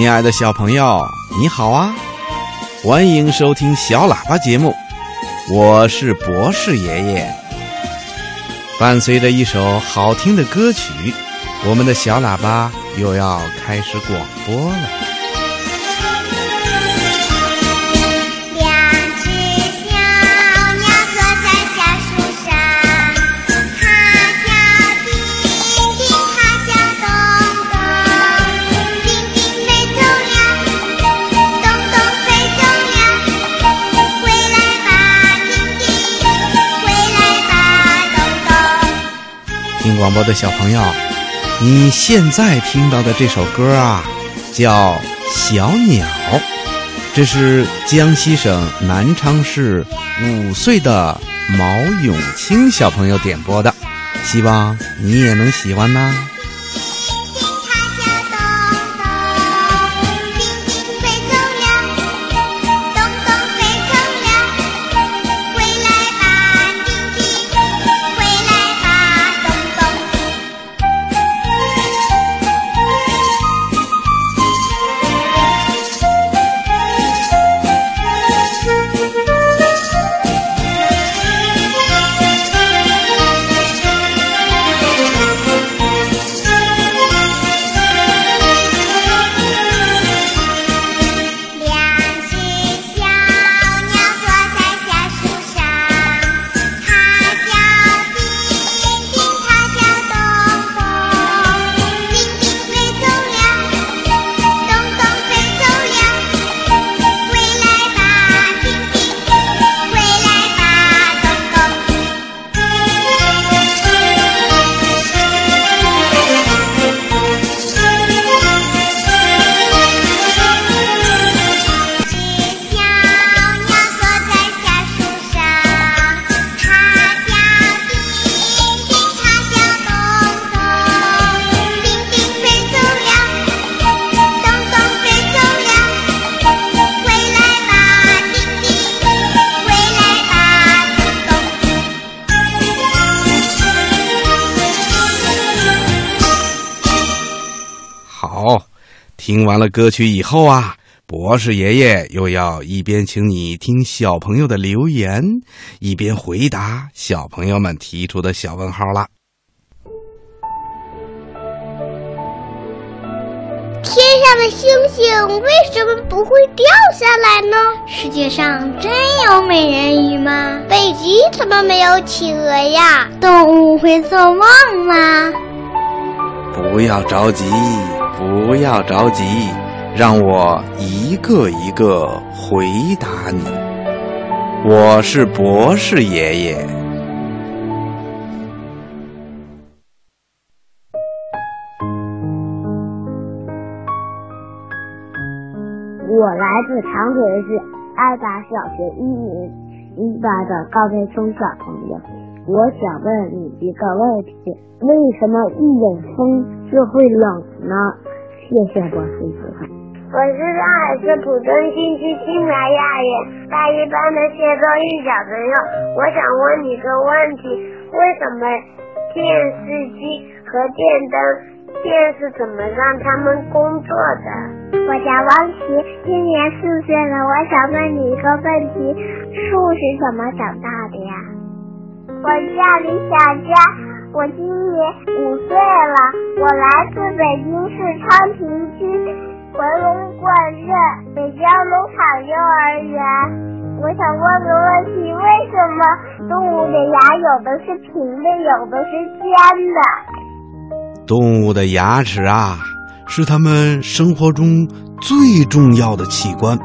亲爱的小朋友，你好啊！欢迎收听小喇叭节目，我是博士爷爷。伴随着一首好听的歌曲，我们的小喇叭又要开始广播了。听广播的小朋友，你现在听到的这首歌啊，叫《小鸟》，这是江西省南昌市五岁的毛永清小朋友点播的，希望你也能喜欢呢。听完了歌曲以后啊，博士爷爷又要一边请你听小朋友的留言，一边回答小朋友们提出的小问号啦。天上的星星为什么不会掉下来呢？世界上真有美人鱼吗？北极怎么没有企鹅呀？动物会做梦吗？不要着急。不要着急，让我一个一个回答你。我是博士爷爷。我来自长春市爱达小学一年一班的高培聪小朋友，我想问你一个问题：为什么一有风就会冷呢？谢谢博士爷爷。我是上海市浦东新区新苗幼儿园大一班的谢周玉小朋友，我想问你个问题：为什么电视机和电灯、电是怎么让他们工作的？我叫王琪，今年四岁了，我想问你一个问题：树是怎么长大？我叫李小佳。我今年五岁了，我来自北京市昌平区回龙观镇北郊农场幼儿园。我想问个问题：为什么动物的牙有的是平的，有的是尖的？动物的牙齿啊，是它们生活中最重要的器官。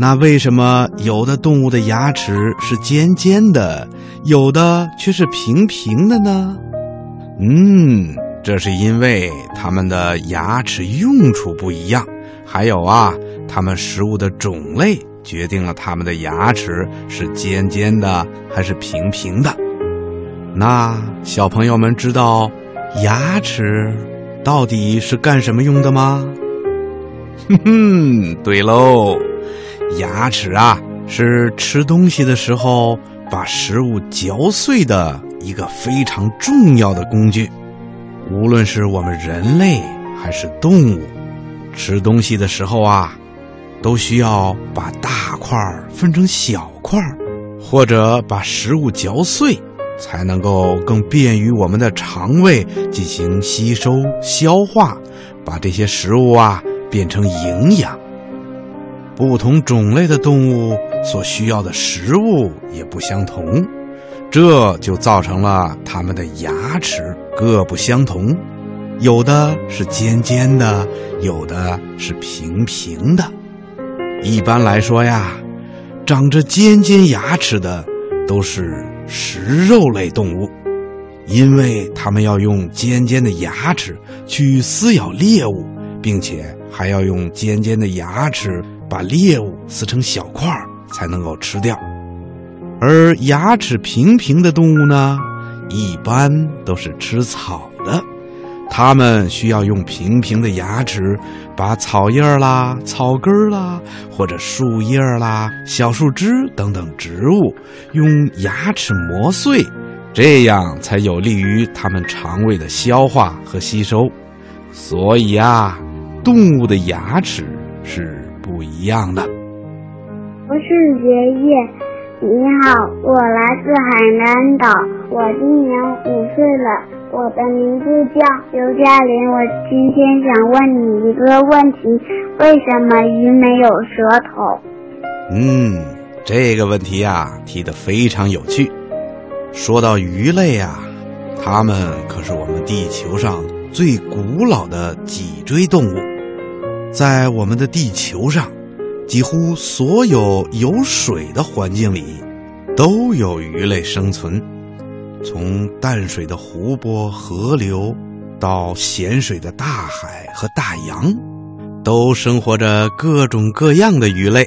那为什么有的动物的牙齿是尖尖的，有的却是平平的呢？嗯，这是因为它们的牙齿用处不一样，还有啊，它们食物的种类决定了它们的牙齿是尖尖的还是平平的。那小朋友们知道牙齿到底是干什么用的吗？哼 哼，对喽。牙齿啊，是吃东西的时候把食物嚼碎的一个非常重要的工具。无论是我们人类还是动物，吃东西的时候啊，都需要把大块儿分成小块儿，或者把食物嚼碎，才能够更便于我们的肠胃进行吸收消化，把这些食物啊变成营养。不同种类的动物所需要的食物也不相同，这就造成了它们的牙齿各不相同，有的是尖尖的，有的是平平的。一般来说呀，长着尖尖牙齿的都是食肉类动物，因为它们要用尖尖的牙齿去撕咬猎物，并且还要用尖尖的牙齿。把猎物撕成小块才能够吃掉，而牙齿平平的动物呢，一般都是吃草的。它们需要用平平的牙齿把草叶啦、草根啦，或者树叶啦、小树枝等等植物用牙齿磨碎，这样才有利于它们肠胃的消化和吸收。所以啊，动物的牙齿是。不一样的。博士爷爷，你好，我来自海南岛，我今年五岁了，我的名字叫刘嘉玲。我今天想问你一个问题：为什么鱼没有舌头？嗯，这个问题呀提的非常有趣。说到鱼类啊，它们可是我们地球上最古老的脊椎动物。在我们的地球上，几乎所有有水的环境里，都有鱼类生存。从淡水的湖泊、河流，到咸水的大海和大洋，都生活着各种各样的鱼类。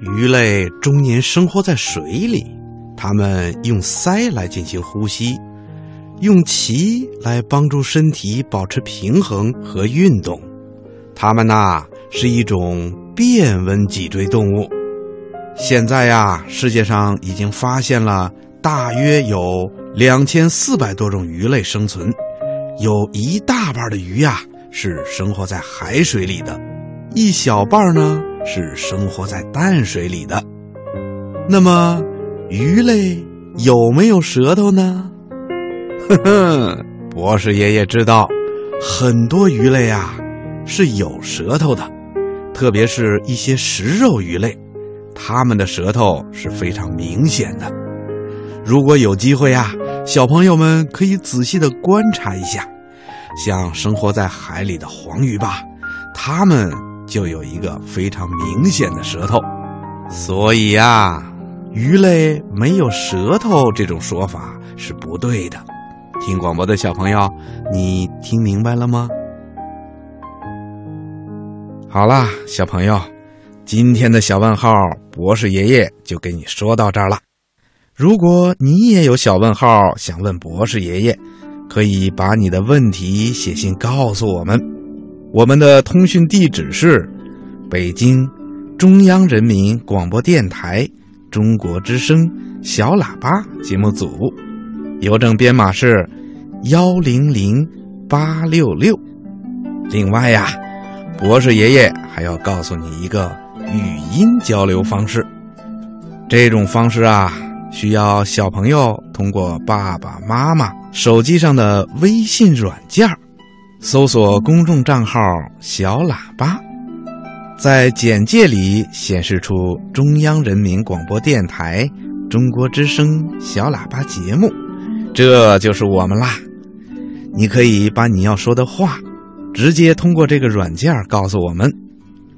鱼类终年生活在水里，它们用鳃来进行呼吸，用鳍来帮助身体保持平衡和运动。它们呐是一种变温脊椎动物。现在呀，世界上已经发现了大约有两千四百多种鱼类生存，有一大半的鱼呀是生活在海水里的，一小半呢是生活在淡水里的。那么，鱼类有没有舌头呢？呵呵，博士爷爷知道，很多鱼类啊。是有舌头的，特别是一些食肉鱼类，它们的舌头是非常明显的。如果有机会啊，小朋友们可以仔细的观察一下，像生活在海里的黄鱼吧，它们就有一个非常明显的舌头。所以呀，鱼类没有舌头这种说法是不对的。听广播的小朋友，你听明白了吗？好啦，小朋友，今天的小问号博士爷爷就给你说到这儿了。如果你也有小问号想问博士爷爷，可以把你的问题写信告诉我们。我们的通讯地址是北京中央人民广播电台中国之声小喇叭节目组，邮政编码是幺零零八六六。另外呀。博士爷爷还要告诉你一个语音交流方式，这种方式啊，需要小朋友通过爸爸妈妈手机上的微信软件搜索公众账号“小喇叭”，在简介里显示出中央人民广播电台中国之声小喇叭节目，这就是我们啦。你可以把你要说的话。直接通过这个软件告诉我们，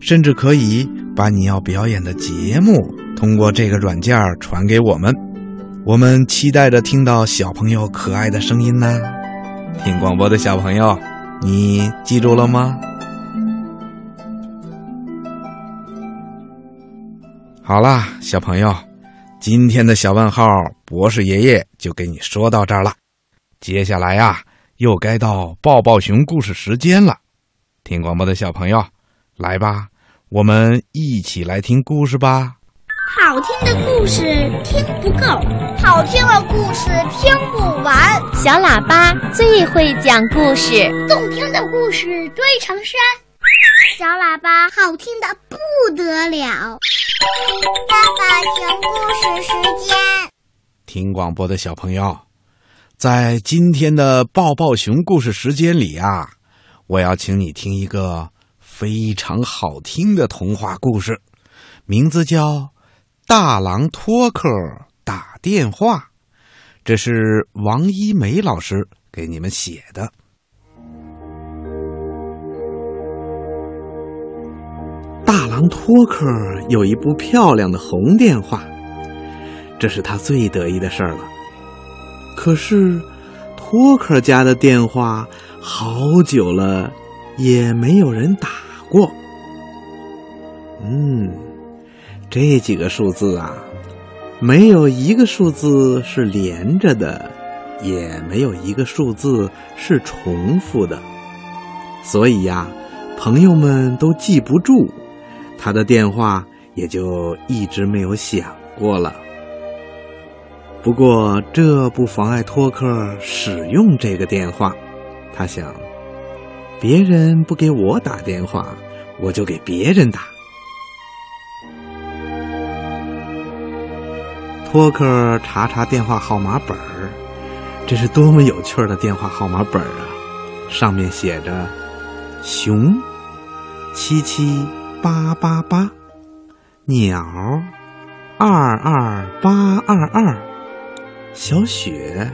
甚至可以把你要表演的节目通过这个软件传给我们。我们期待着听到小朋友可爱的声音呢。听广播的小朋友，你记住了吗？好啦，小朋友，今天的小问号博士爷爷就给你说到这儿了。接下来呀。又该到抱抱熊故事时间了，听广播的小朋友，来吧，我们一起来听故事吧。好听的故事听不够，好听的故事听不完。小喇叭最会讲故事，动听的故事堆成山。小喇叭好听的不得了。爸爸讲故事时间，听广播的小朋友，在今天的抱抱熊故事时间里啊，我要请你听一个非常好听的童话故事，名字叫《大狼托克打电话》，这是王一梅老师给你们写的。大狼托克有一部漂亮的红电话，这是他最得意的事儿了。可是，托克家的电话好久了也没有人打过。嗯，这几个数字啊，没有一个数字是连着的，也没有一个数字是重复的，所以呀，朋友们都记不住。他的电话也就一直没有响过了。不过这不妨碍托克使用这个电话。他想，别人不给我打电话，我就给别人打。托克查查电话号码本儿，这是多么有趣的电话号码本儿啊！上面写着“熊七七”。八八八，鸟，二二八二二，小雪，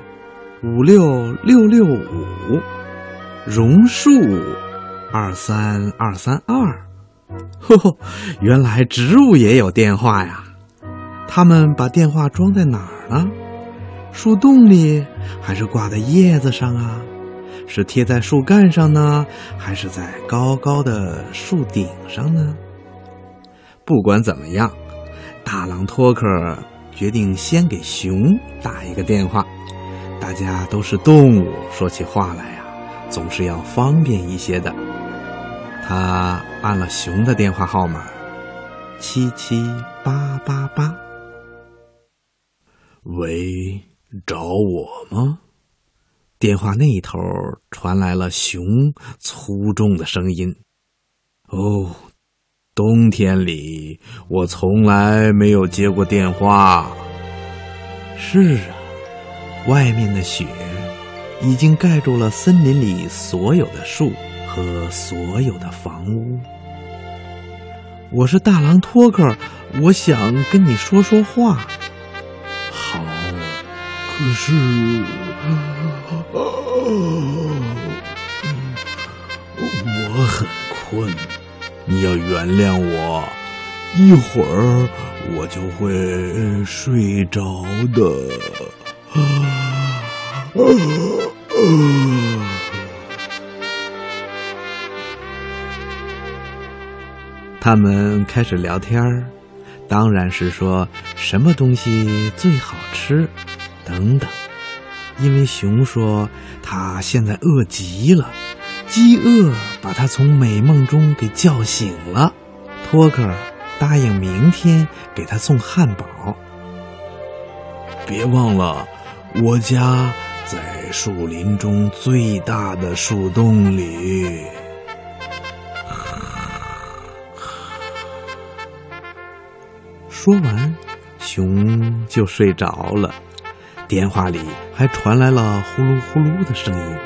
五六六六五，榕树，二三二三二。呵呵，原来植物也有电话呀！他们把电话装在哪儿呢？树洞里，还是挂在叶子上啊？是贴在树干上呢，还是在高高的树顶上呢？不管怎么样，大狼托克决定先给熊打一个电话。大家都是动物，说起话来呀，总是要方便一些的。他按了熊的电话号码，七七八八八。喂，找我吗？电话那头传来了熊粗重的声音。哦，冬天里我从来没有接过电话。是啊，外面的雪已经盖住了森林里所有的树和所有的房屋。我是大狼托克，我想跟你说说话。好，可是。我很困，你要原谅我，一会儿我就会睡着的。他们开始聊天儿，当然是说什么东西最好吃，等等。因为熊说他现在饿极了，饥饿把他从美梦中给叫醒了。托克答应明天给他送汉堡。别忘了，我家在树林中最大的树洞里。说完，熊就睡着了。电话里还传来了呼噜呼噜的声音。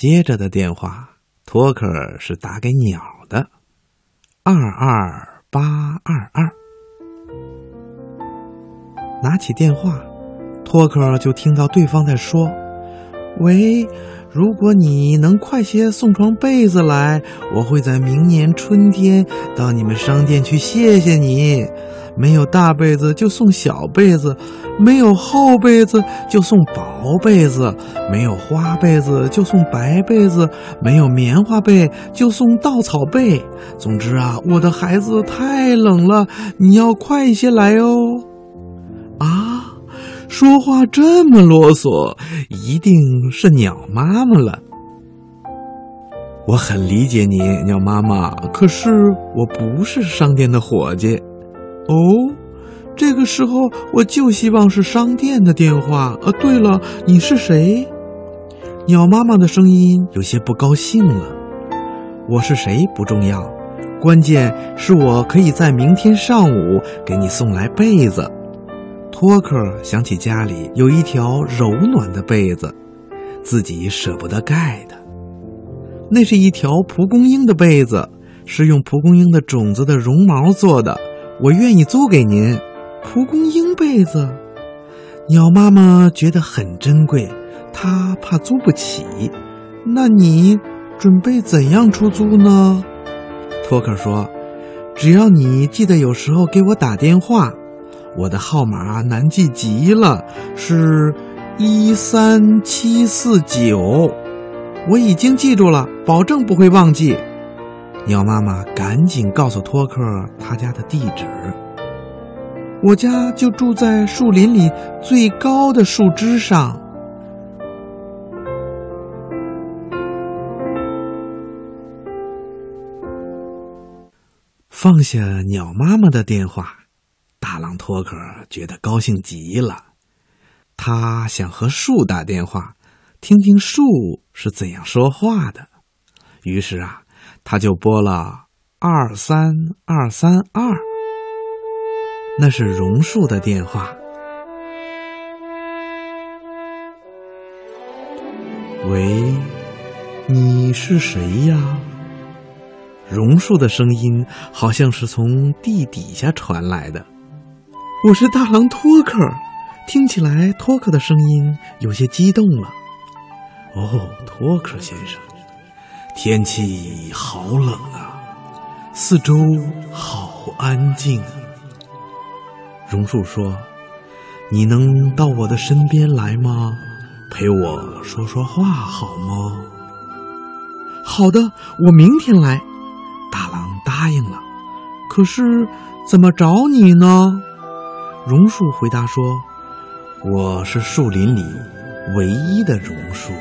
接着的电话，托克是打给鸟的，二二八二二。拿起电话，托克就听到对方在说：“喂。”如果你能快些送床被子来，我会在明年春天到你们商店去谢谢你。没有大被子就送小被子，没有厚被子就送薄被子，没有花被子就送白被子，没有棉花被就送稻草被。总之啊，我的孩子太冷了，你要快一些来哦。说话这么啰嗦，一定是鸟妈妈了。我很理解你，鸟妈妈。可是我不是商店的伙计。哦，这个时候我就希望是商店的电话。呃，对了，你是谁？鸟妈妈的声音有些不高兴了。我是谁不重要，关键是我可以在明天上午给你送来被子。托克想起家里有一条柔暖的被子，自己舍不得盖的。那是一条蒲公英的被子，是用蒲公英的种子的绒毛做的。我愿意租给您。蒲公英被子，鸟妈妈觉得很珍贵，她怕租不起。那你准备怎样出租呢？托克说：“只要你记得有时候给我打电话，我的号码难记极了，是一三七四九。我已经记住了，保证不会忘记。”鸟妈妈赶紧告诉托克他家的地址。我家就住在树林里最高的树枝上。放下鸟妈妈的电话，大狼托克觉得高兴极了。他想和树打电话，听听树是怎样说话的。于是啊，他就拨了二三二三二。那是榕树的电话。喂，你是谁呀？榕树的声音好像是从地底下传来的。我是大狼托克，听起来托克的声音有些激动了。哦，托克先生，天气好冷啊，四周好安静。榕树说：“你能到我的身边来吗？陪我说说话好吗？”“好的，我明天来。”大狼答应了。“可是怎么找你呢？”榕树回答说：“我是树林里唯一的榕树。”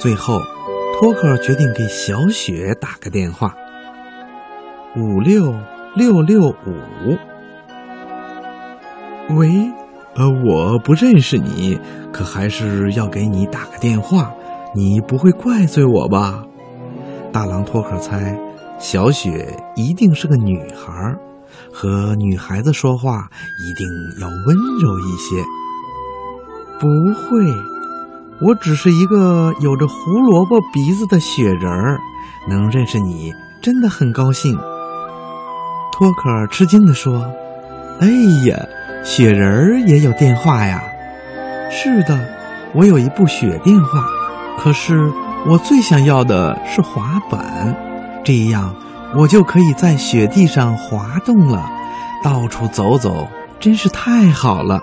最后，托克决定给小雪打个电话。五六六六五，喂，呃，我不认识你，可还是要给你打个电话。你不会怪罪我吧？大狼托克猜，小雪一定是个女孩，和女孩子说话一定要温柔一些。不会。我只是一个有着胡萝卜鼻子的雪人儿，能认识你真的很高兴。托克吃惊地说：“哎呀，雪人儿也有电话呀？”“是的，我有一部雪电话，可是我最想要的是滑板，这样我就可以在雪地上滑动了，到处走走，真是太好了。”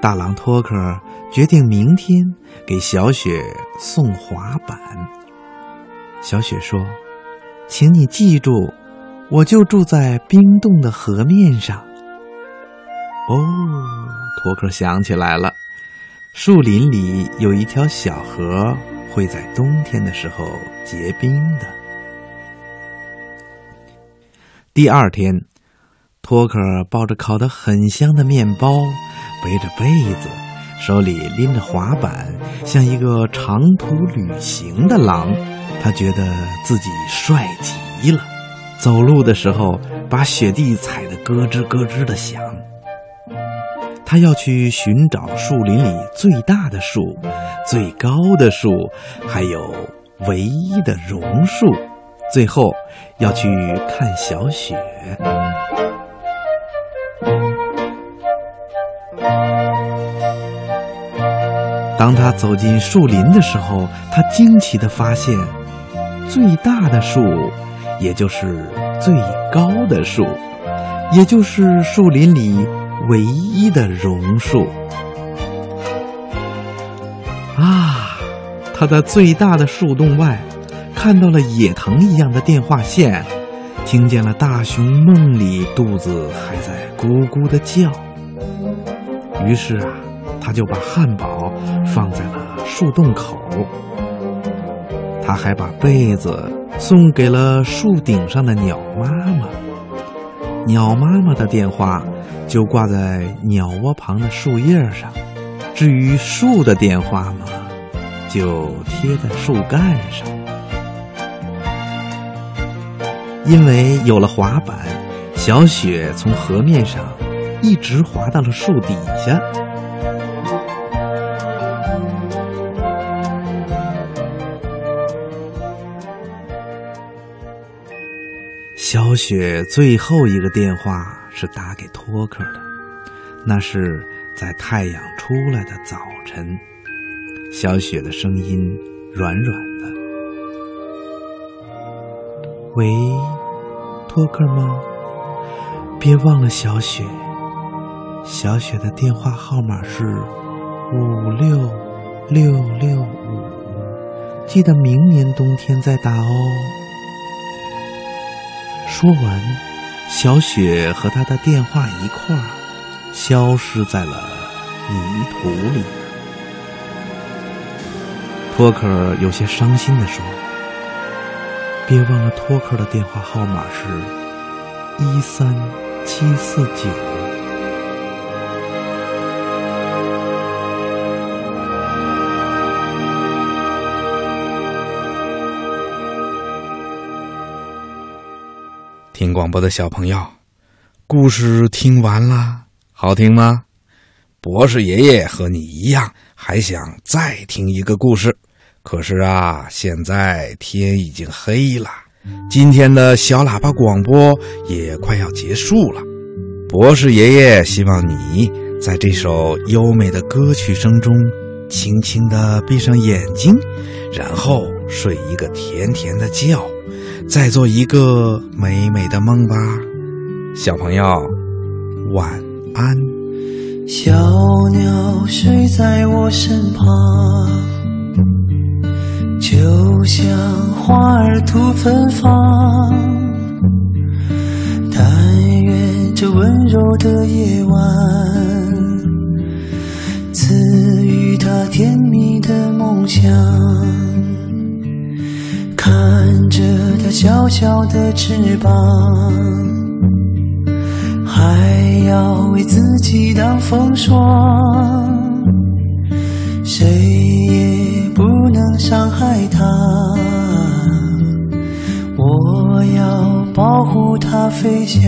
大狼托克。决定明天给小雪送滑板。小雪说：“请你记住，我就住在冰冻的河面上。”哦，托克想起来了，树林里有一条小河，会在冬天的时候结冰的。第二天，托克抱着烤得很香的面包，背着被子。手里拎着滑板，像一个长途旅行的狼，他觉得自己帅极了。走路的时候，把雪地踩得咯吱咯吱的响。他要去寻找树林里最大的树、最高的树，还有唯一的榕树。最后，要去看小雪。当他走进树林的时候，他惊奇地发现，最大的树，也就是最高的树，也就是树林里唯一的榕树。啊！他在最大的树洞外，看到了野藤一样的电话线，听见了大熊梦里肚子还在咕咕的叫。于是啊，他就把汉堡放在了树洞口。他还把被子送给了树顶上的鸟妈妈。鸟妈妈的电话就挂在鸟窝旁的树叶上，至于树的电话嘛，就贴在树干上。因为有了滑板，小雪从河面上一直滑到了树底下。小雪最后一个电话是打给托克的，那是在太阳出来的早晨。小雪的声音软软的：“喂，托克吗？别忘了小雪。小雪的电话号码是五六六六五，记得明年冬天再打哦。”说完，小雪和他的电话一块儿消失在了泥土里。托克有些伤心的说：“别忘了，托克的电话号码是一三七四九。”广播的小朋友，故事听完了，好听吗？博士爷爷和你一样，还想再听一个故事。可是啊，现在天已经黑了，今天的小喇叭广播也快要结束了。博士爷爷希望你在这首优美的歌曲声中，轻轻的闭上眼睛，然后睡一个甜甜的觉。再做一个美美的梦吧，小朋友，晚安。小鸟睡在我身旁，就像花儿吐芬芳。但愿这温柔的夜晚，赐予他甜蜜的梦想。看着它小小的翅膀，还要为自己挡风霜，谁也不能伤害它。我要保护它飞翔。